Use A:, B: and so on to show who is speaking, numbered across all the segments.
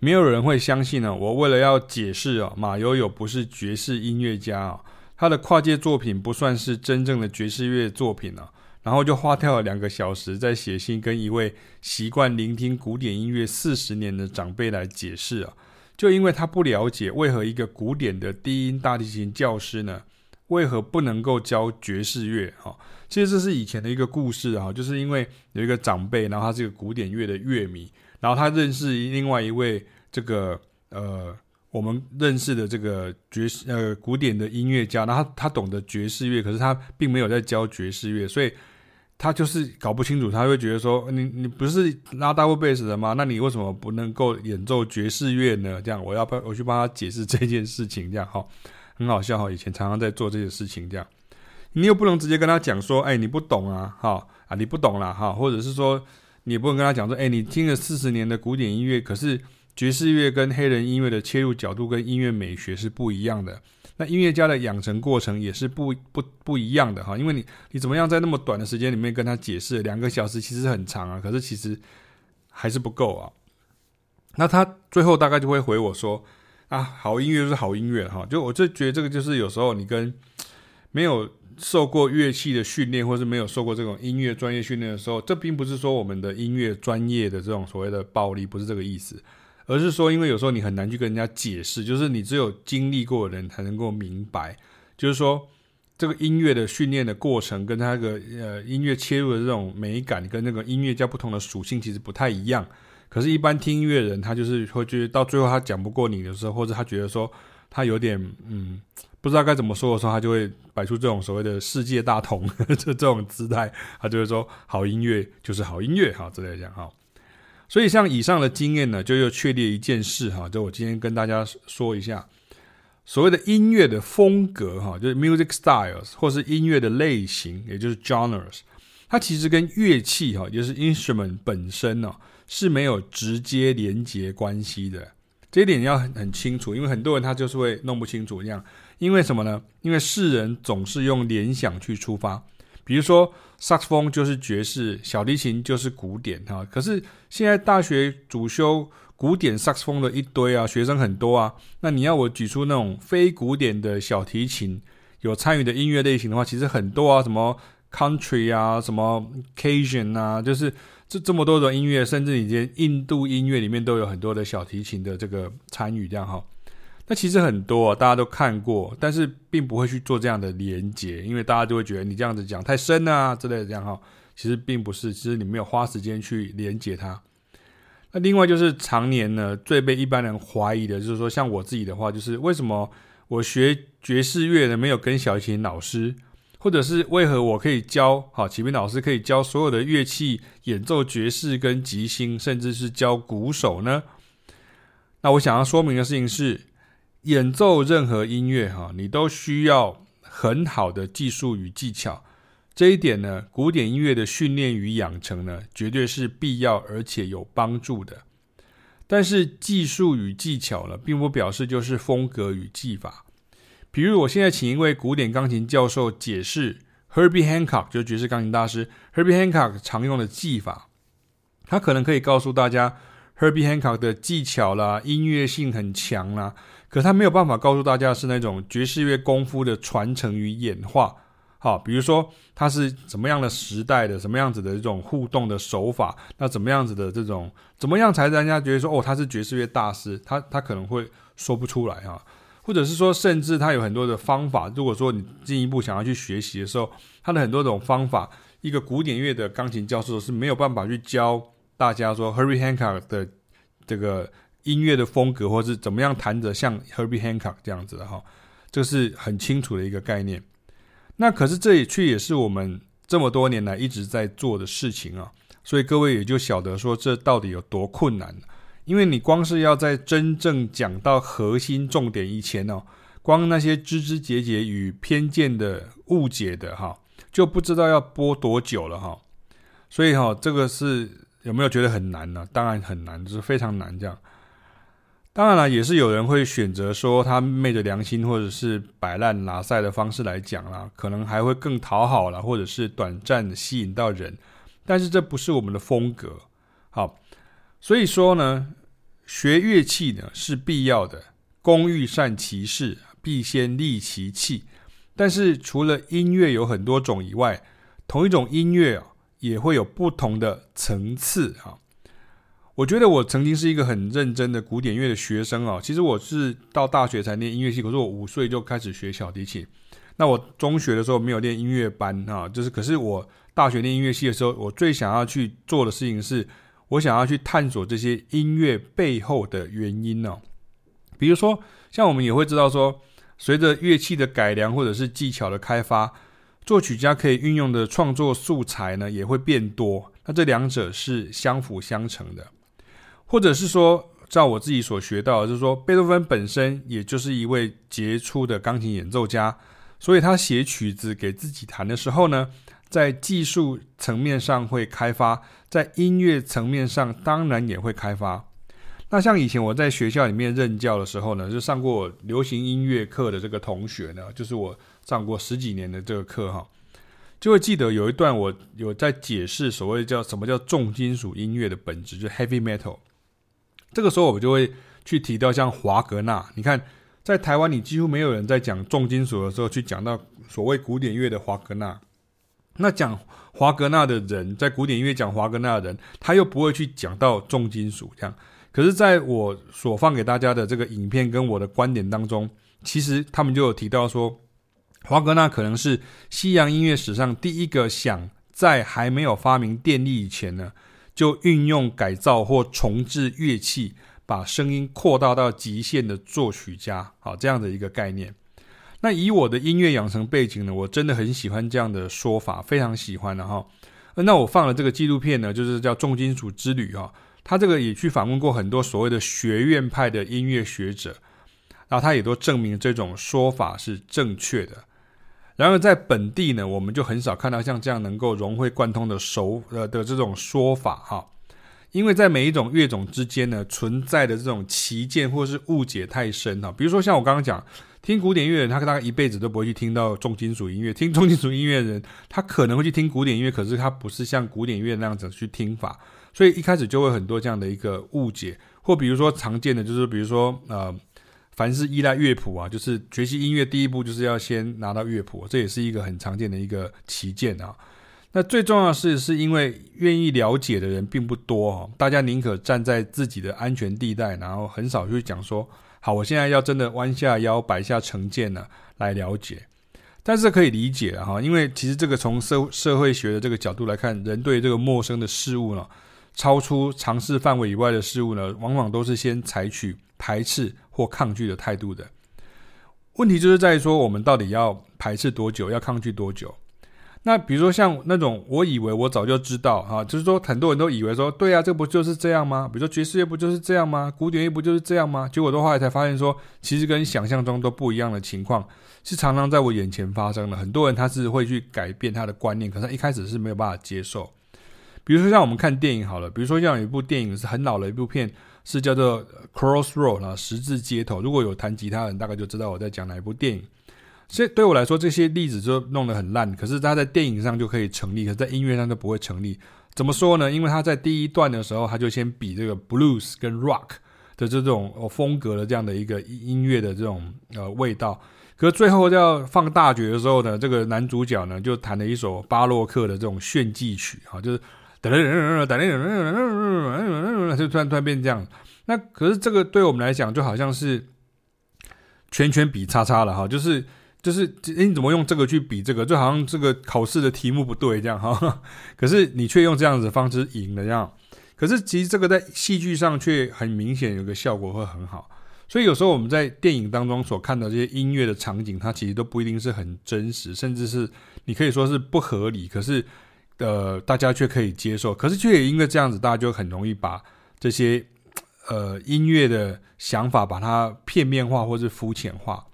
A: 没有人会相信呢。我为了要解释啊，马友友不是爵士音乐家啊，他的跨界作品不算是真正的爵士乐作品啊。然后就花掉了两个小时在写信跟一位习惯聆听古典音乐四十年的长辈来解释啊，就因为他不了解为何一个古典的低音大提琴教师呢，为何不能够教爵士乐哈？其实这是以前的一个故事哈，就是因为有一个长辈，然后他是个古典乐的乐迷，然后他认识另外一位这个呃我们认识的这个爵士呃古典的音乐家，然后他他懂得爵士乐，可是他并没有在教爵士乐，所以。他就是搞不清楚，他会觉得说，你你不是拉 double bass 的吗？那你为什么不能够演奏爵士乐呢？这样，我要帮我去帮他解释这件事情，这样哈，很好笑哈。以前常常在做这些事情，这样，你又不能直接跟他讲说，哎，你不懂啊，哈啊，你不懂啦，哈，或者是说，你也不能跟他讲说，哎，你听了四十年的古典音乐，可是爵士乐跟黑人音乐的切入角度跟音乐美学是不一样的。那音乐家的养成过程也是不不不一样的哈，因为你你怎么样在那么短的时间里面跟他解释两个小时其实很长啊，可是其实还是不够啊。那他最后大概就会回我说啊，好音乐就是好音乐哈，就我就觉得这个就是有时候你跟没有受过乐器的训练，或是没有受过这种音乐专业训练的时候，这并不是说我们的音乐专业的这种所谓的暴力，不是这个意思。而是说，因为有时候你很难去跟人家解释，就是你只有经历过的人才能够明白，就是说这个音乐的训练的过程，跟他那个呃音乐切入的这种美感，跟那个音乐家不同的属性其实不太一样。可是，一般听音乐人，他就是会觉得到最后他讲不过你的时候，或者他觉得说他有点嗯不知道该怎么说的时候，他就会摆出这种所谓的世界大同这 这种姿态，他就会说好音乐就是好音乐哈之类的这样哈。所以，像以上的经验呢，就又确立一件事哈，就我今天跟大家说一下，所谓的音乐的风格哈，就是 music styles，或是音乐的类型，也就是 genres，它其实跟乐器哈，也就是 instrument 本身呢，是没有直接连接关系的。这一点要很很清楚，因为很多人他就是会弄不清楚这样，因为什么呢？因为世人总是用联想去出发。比如说，萨克斯风就是爵士，小提琴就是古典哈。可是现在大学主修古典萨克斯风的一堆啊，学生很多啊。那你要我举出那种非古典的小提琴有参与的音乐类型的话，其实很多啊，什么 country 啊，什么 Cajun 啊，就是这这么多种音乐，甚至你连印度音乐里面都有很多的小提琴的这个参与，这样哈。那其实很多，大家都看过，但是并不会去做这样的连结，因为大家就会觉得你这样子讲太深啊之类的，这样哈，其实并不是，其实你没有花时间去连结它。那另外就是常年呢，最被一般人怀疑的就是说，像我自己的话，就是为什么我学爵士乐呢没有跟小提琴老师，或者是为何我可以教好启明老师可以教所有的乐器演奏爵士跟即兴，甚至是教鼓手呢？那我想要说明的事情是。演奏任何音乐，哈，你都需要很好的技术与技巧。这一点呢，古典音乐的训练与养成呢，绝对是必要而且有帮助的。但是技术与技巧呢，并不表示就是风格与技法。比如，我现在请一位古典钢琴教授解释 Herbie Hancock，就是爵士钢琴大师 Herbie Hancock 常用的技法，他可能可以告诉大家 Herbie Hancock 的技巧啦，音乐性很强啦。可他没有办法告诉大家是那种爵士乐功夫的传承与演化，好，比如说他是怎么样的时代的，什么样子的这种互动的手法，那怎么样子的这种，怎么样才让人家觉得说，哦，他是爵士乐大师，他他可能会说不出来啊，或者是说，甚至他有很多的方法，如果说你进一步想要去学习的时候，他的很多种方法，一个古典乐的钢琴教授是没有办法去教大家说，Herbie Hancock 的这个。音乐的风格，或是怎么样弹着像 Herbie Hancock 这样子的哈，这是很清楚的一个概念。那可是这也却也是我们这么多年来一直在做的事情啊，所以各位也就晓得说这到底有多困难。因为你光是要在真正讲到核心重点以前哦，光那些枝枝节节与偏见的误解的哈，就不知道要播多久了哈。所以哈，这个是有没有觉得很难呢？当然很难，就是非常难这样。当然了，也是有人会选择说他昧着良心，或者是摆烂拿赛的方式来讲啦，可能还会更讨好了，或者是短暂吸引到人。但是这不是我们的风格。好，所以说呢，学乐器呢是必要的，工欲善其事，必先利其器。但是除了音乐有很多种以外，同一种音乐啊，也会有不同的层次啊。我觉得我曾经是一个很认真的古典乐的学生啊。其实我是到大学才念音乐系，可是我五岁就开始学小提琴。那我中学的时候没有练音乐班啊，就是可是我大学练音乐系的时候，我最想要去做的事情是，我想要去探索这些音乐背后的原因呢。比如说，像我们也会知道说，随着乐器的改良或者是技巧的开发，作曲家可以运用的创作素材呢也会变多。那这两者是相辅相成的。或者是说，照我自己所学到，就是说，贝多芬本身也就是一位杰出的钢琴演奏家，所以他写曲子给自己弹的时候呢，在技术层面上会开发，在音乐层面上当然也会开发。那像以前我在学校里面任教的时候呢，就上过流行音乐课的这个同学呢，就是我上过十几年的这个课哈，就会记得有一段我有在解释所谓叫什么叫重金属音乐的本质，就是 heavy metal。这个时候，我就会去提到像华格纳。你看，在台湾，你几乎没有人在讲重金属的时候去讲到所谓古典乐的华格纳。那讲华格纳的人，在古典音乐讲华格纳的人，他又不会去讲到重金属这样。可是，在我所放给大家的这个影片跟我的观点当中，其实他们就有提到说，华格纳可能是西洋音乐史上第一个想在还没有发明电力以前呢。就运用改造或重制乐器，把声音扩大到极限的作曲家，好，这样的一个概念。那以我的音乐养成背景呢，我真的很喜欢这样的说法，非常喜欢的哈。那我放了这个纪录片呢，就是叫《重金属之旅》哈。他这个也去访问过很多所谓的学院派的音乐学者，然后他也都证明这种说法是正确的。然而，在本地呢，我们就很少看到像这样能够融会贯通的手呃的这种说法哈，因为在每一种乐种之间呢，存在的这种歧见或是误解太深哈。比如说像我刚刚讲，听古典音乐人，他大概一辈子都不会去听到重金属音乐；听重金属音乐的人，他可能会去听古典音乐，可是他不是像古典音乐那样子去听法，所以一开始就会很多这样的一个误解，或比如说常见的就是比如说呃。凡是依赖乐谱啊，就是学习音乐第一步就是要先拿到乐谱，这也是一个很常见的一个旗舰啊。那最重要的是，是因为愿意了解的人并不多啊，大家宁可站在自己的安全地带，然后很少去讲说，好，我现在要真的弯下腰摆下成见呢来了解。但是可以理解哈，因为其实这个从社社会学的这个角度来看，人对这个陌生的事物呢，超出常识范围以外的事物呢，往往都是先采取排斥或抗拒的态度的。问题就是在于说，我们到底要排斥多久，要抗拒多久？那比如说像那种，我以为我早就知道哈，就是说很多人都以为说，对啊，这不就是这样吗？比如说爵士乐不就是这样吗？古典乐不就是这样吗？结果的话，后来才发现说，其实跟想象中都不一样的情况，是常常在我眼前发生的。很多人他是会去改变他的观念，可是他一开始是没有办法接受。比如说像我们看电影好了，比如说像有一部电影是很老的一部片，是叫做《Crossroad》啊，十字街头。如果有弹吉他的人，大概就知道我在讲哪一部电影。所以对我来说，这些例子就弄得很烂，可是他在电影上就可以成立，可是在音乐上就不会成立。怎么说呢？因为他在第一段的时候，他就先比这个 blues 跟 rock 的这种风格的这样的一个音乐的这种呃味道。可是最后要放大绝的时候呢，这个男主角呢就弹了一首巴洛克的这种炫技曲啊，就是。噔噔噔噔噔噔噔，就突然突然变这样。那可是这个对我们来讲，就好像是圈圈比叉叉了哈，就是就是，你怎么用这个去比这个？就好像这个考试的题目不对这样哈。可是你却用这样子的方式赢了这样。可是其实这个在戏剧上却很明显有个效果会很好。所以有时候我们在电影当中所看到这些音乐的场景，它其实都不一定是很真实，甚至是你可以说是不合理。可是。呃，大家却可以接受，可是却也因为这样子，大家就很容易把这些呃音乐的想法把它片面化或是肤浅化。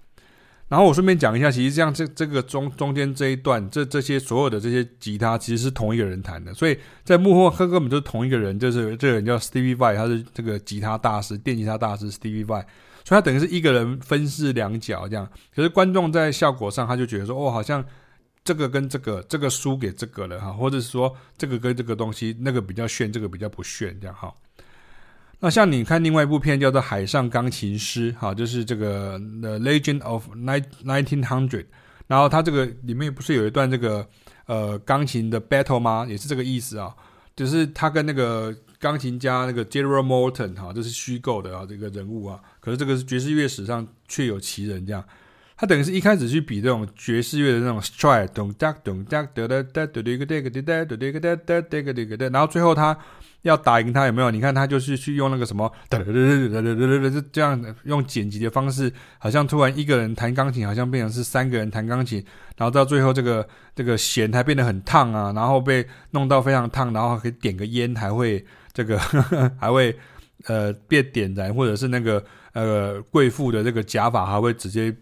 A: 然后我顺便讲一下，其实这样这这个中中间这一段，这这些所有的这些吉他其实是同一个人弹的，所以在幕后根本就是同一个人，就是这个人叫 Stevie Vai，他是这个吉他大师，电吉他大师 Stevie Vai，所以他等于是一个人分饰两角这样。可是观众在效果上，他就觉得说，哦，好像。这个跟这个，这个输给这个了哈，或者是说这个跟这个东西那个比较炫，这个比较不炫，这样哈。那像你看另外一部片叫做《海上钢琴师》，哈，就是这个《The Legend of Nineteen Hundred》，然后它这个里面不是有一段这个呃钢琴的 battle 吗？也是这个意思啊，就是他跟那个钢琴家那个 Gerald Morton 哈，这是虚构的啊这个人物啊，可是这个是爵士乐史上确有其人这样。他等于是一开始去比这种爵士乐的那种 stride，咚哒咚哒哒哒哒哒哒哒哒哒哒哒哒哒哒哒，然后最后他要打赢他有没有？你看他就是去用那个什么哒哒哒哒哒哒哒哒，这样用剪辑的方式，好像突然一个人弹钢琴，好像变成是三个人弹钢琴，然后到最后这个这个弦还变得很烫啊，然后被弄到非常烫，然后可以点个烟，还会这个呵呵还会呃变点燃，或者是那个呃贵妇的这个假发还会直接。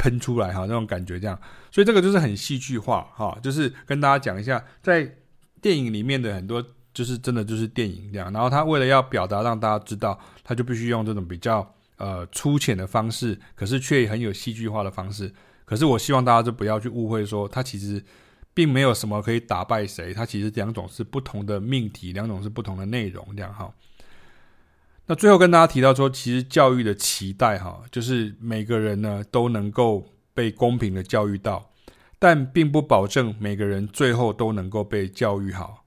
A: 喷出来哈，那种感觉这样，所以这个就是很戏剧化哈，就是跟大家讲一下，在电影里面的很多就是真的就是电影这样，然后他为了要表达让大家知道，他就必须用这种比较呃粗浅的方式，可是却很有戏剧化的方式。可是我希望大家就不要去误会说，他其实并没有什么可以打败谁，他其实两种是不同的命题，两种是不同的内容这样哈。那最后跟大家提到说，其实教育的期待哈，就是每个人呢都能够被公平的教育到，但并不保证每个人最后都能够被教育好。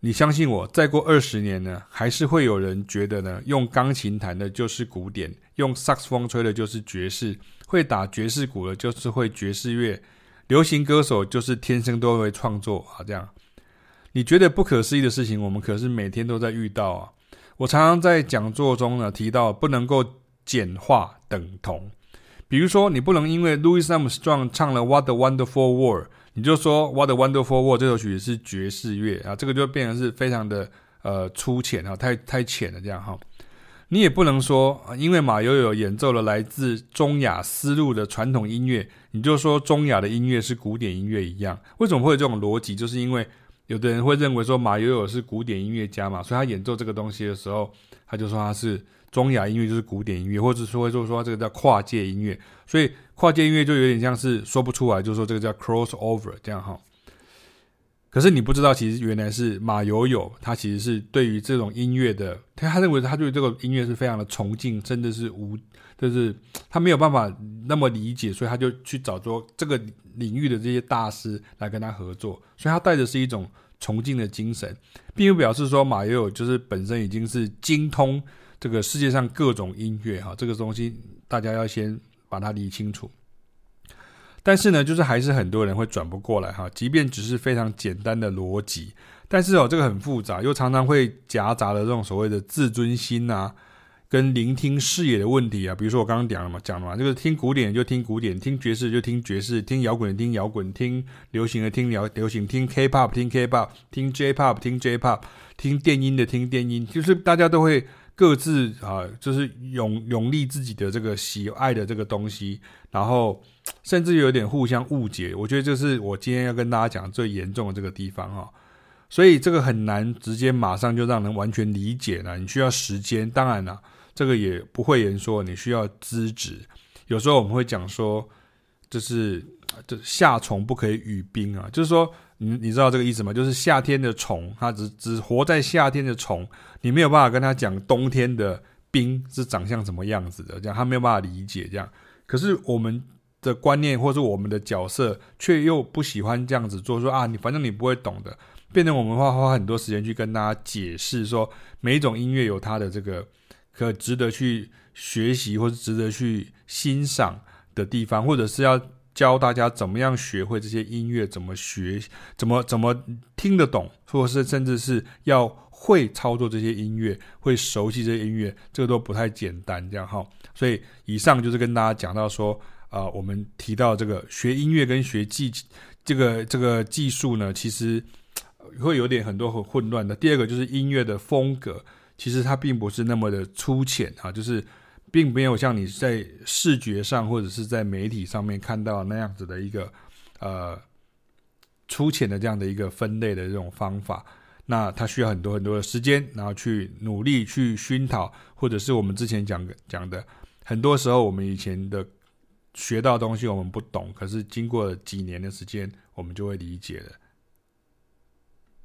A: 你相信我，再过二十年呢，还是会有人觉得呢，用钢琴弹的就是古典，用萨克斯风吹的就是爵士，会打爵士鼓的就是会爵士乐，流行歌手就是天生都会创作啊。这样，你觉得不可思议的事情，我们可是每天都在遇到啊。我常常在讲座中呢提到，不能够简化等同。比如说，你不能因为 Louis Armstrong 唱了《What a Wonderful World》，你就说《What a Wonderful World》这首曲子是爵士乐啊，这个就变成是非常的呃粗浅啊，太太浅了这样哈。你也不能说，因为马友友演奏了来自中亚丝路的传统音乐，你就说中亚的音乐是古典音乐一样。为什么会有这种逻辑？就是因为。有的人会认为说马友友是古典音乐家嘛，所以他演奏这个东西的时候，他就说他是中雅音乐就是古典音乐，或者说就是说这个叫跨界音乐，所以跨界音乐就有点像是说不出来，就是说这个叫 cross over 这样哈。可是你不知道，其实原来是马友友，他其实是对于这种音乐的，他他认为他对这个音乐是非常的崇敬，甚至是无，就是他没有办法那么理解，所以他就去找说这个领域的这些大师来跟他合作，所以他带的是一种崇敬的精神，并不表示说马友友就是本身已经是精通这个世界上各种音乐哈，这个东西大家要先把它理清楚。但是呢，就是还是很多人会转不过来哈，即便只是非常简单的逻辑，但是哦，这个很复杂，又常常会夹杂了这种所谓的自尊心啊，跟聆听视野的问题啊。比如说我刚刚讲了嘛，讲了嘛，就是听古典就听古典，听爵士就听爵士，听摇滚的听摇滚，听流行的听流流行，听 K-pop 听 K-pop，听 J-pop 听 J-pop，听电音的听电音，就是大家都会。各自啊，就是永永立自己的这个喜爱的这个东西，然后甚至有点互相误解。我觉得这是我今天要跟大家讲最严重的这个地方哈。所以这个很难直接马上就让人完全理解了，你需要时间。当然了，这个也不会言说你需要资质。有时候我们会讲说，就是这夏虫不可以语冰啊，就是说。你你知道这个意思吗？就是夏天的虫，它只只活在夏天的虫，你没有办法跟他讲冬天的冰是长相什么样子的，这样他没有办法理解这样。可是我们的观念或者我们的角色却又不喜欢这样子做，说啊，你反正你不会懂的，变成我们花花很多时间去跟大家解释说，每一种音乐有它的这个可值得去学习或者值得去欣赏的地方，或者是要。教大家怎么样学会这些音乐，怎么学，怎么怎么听得懂，或者是甚至是要会操作这些音乐，会熟悉这些音乐，这个都不太简单，这样哈。所以以上就是跟大家讲到说，啊、我们提到这个学音乐跟学技，这个这个技术呢，其实会有点很多很混乱的。第二个就是音乐的风格，其实它并不是那么的粗浅啊，就是。并没有像你在视觉上或者是在媒体上面看到那样子的一个呃粗浅的这样的一个分类的这种方法，那它需要很多很多的时间，然后去努力去熏陶，或者是我们之前讲讲的，很多时候我们以前的学到东西我们不懂，可是经过几年的时间，我们就会理解了。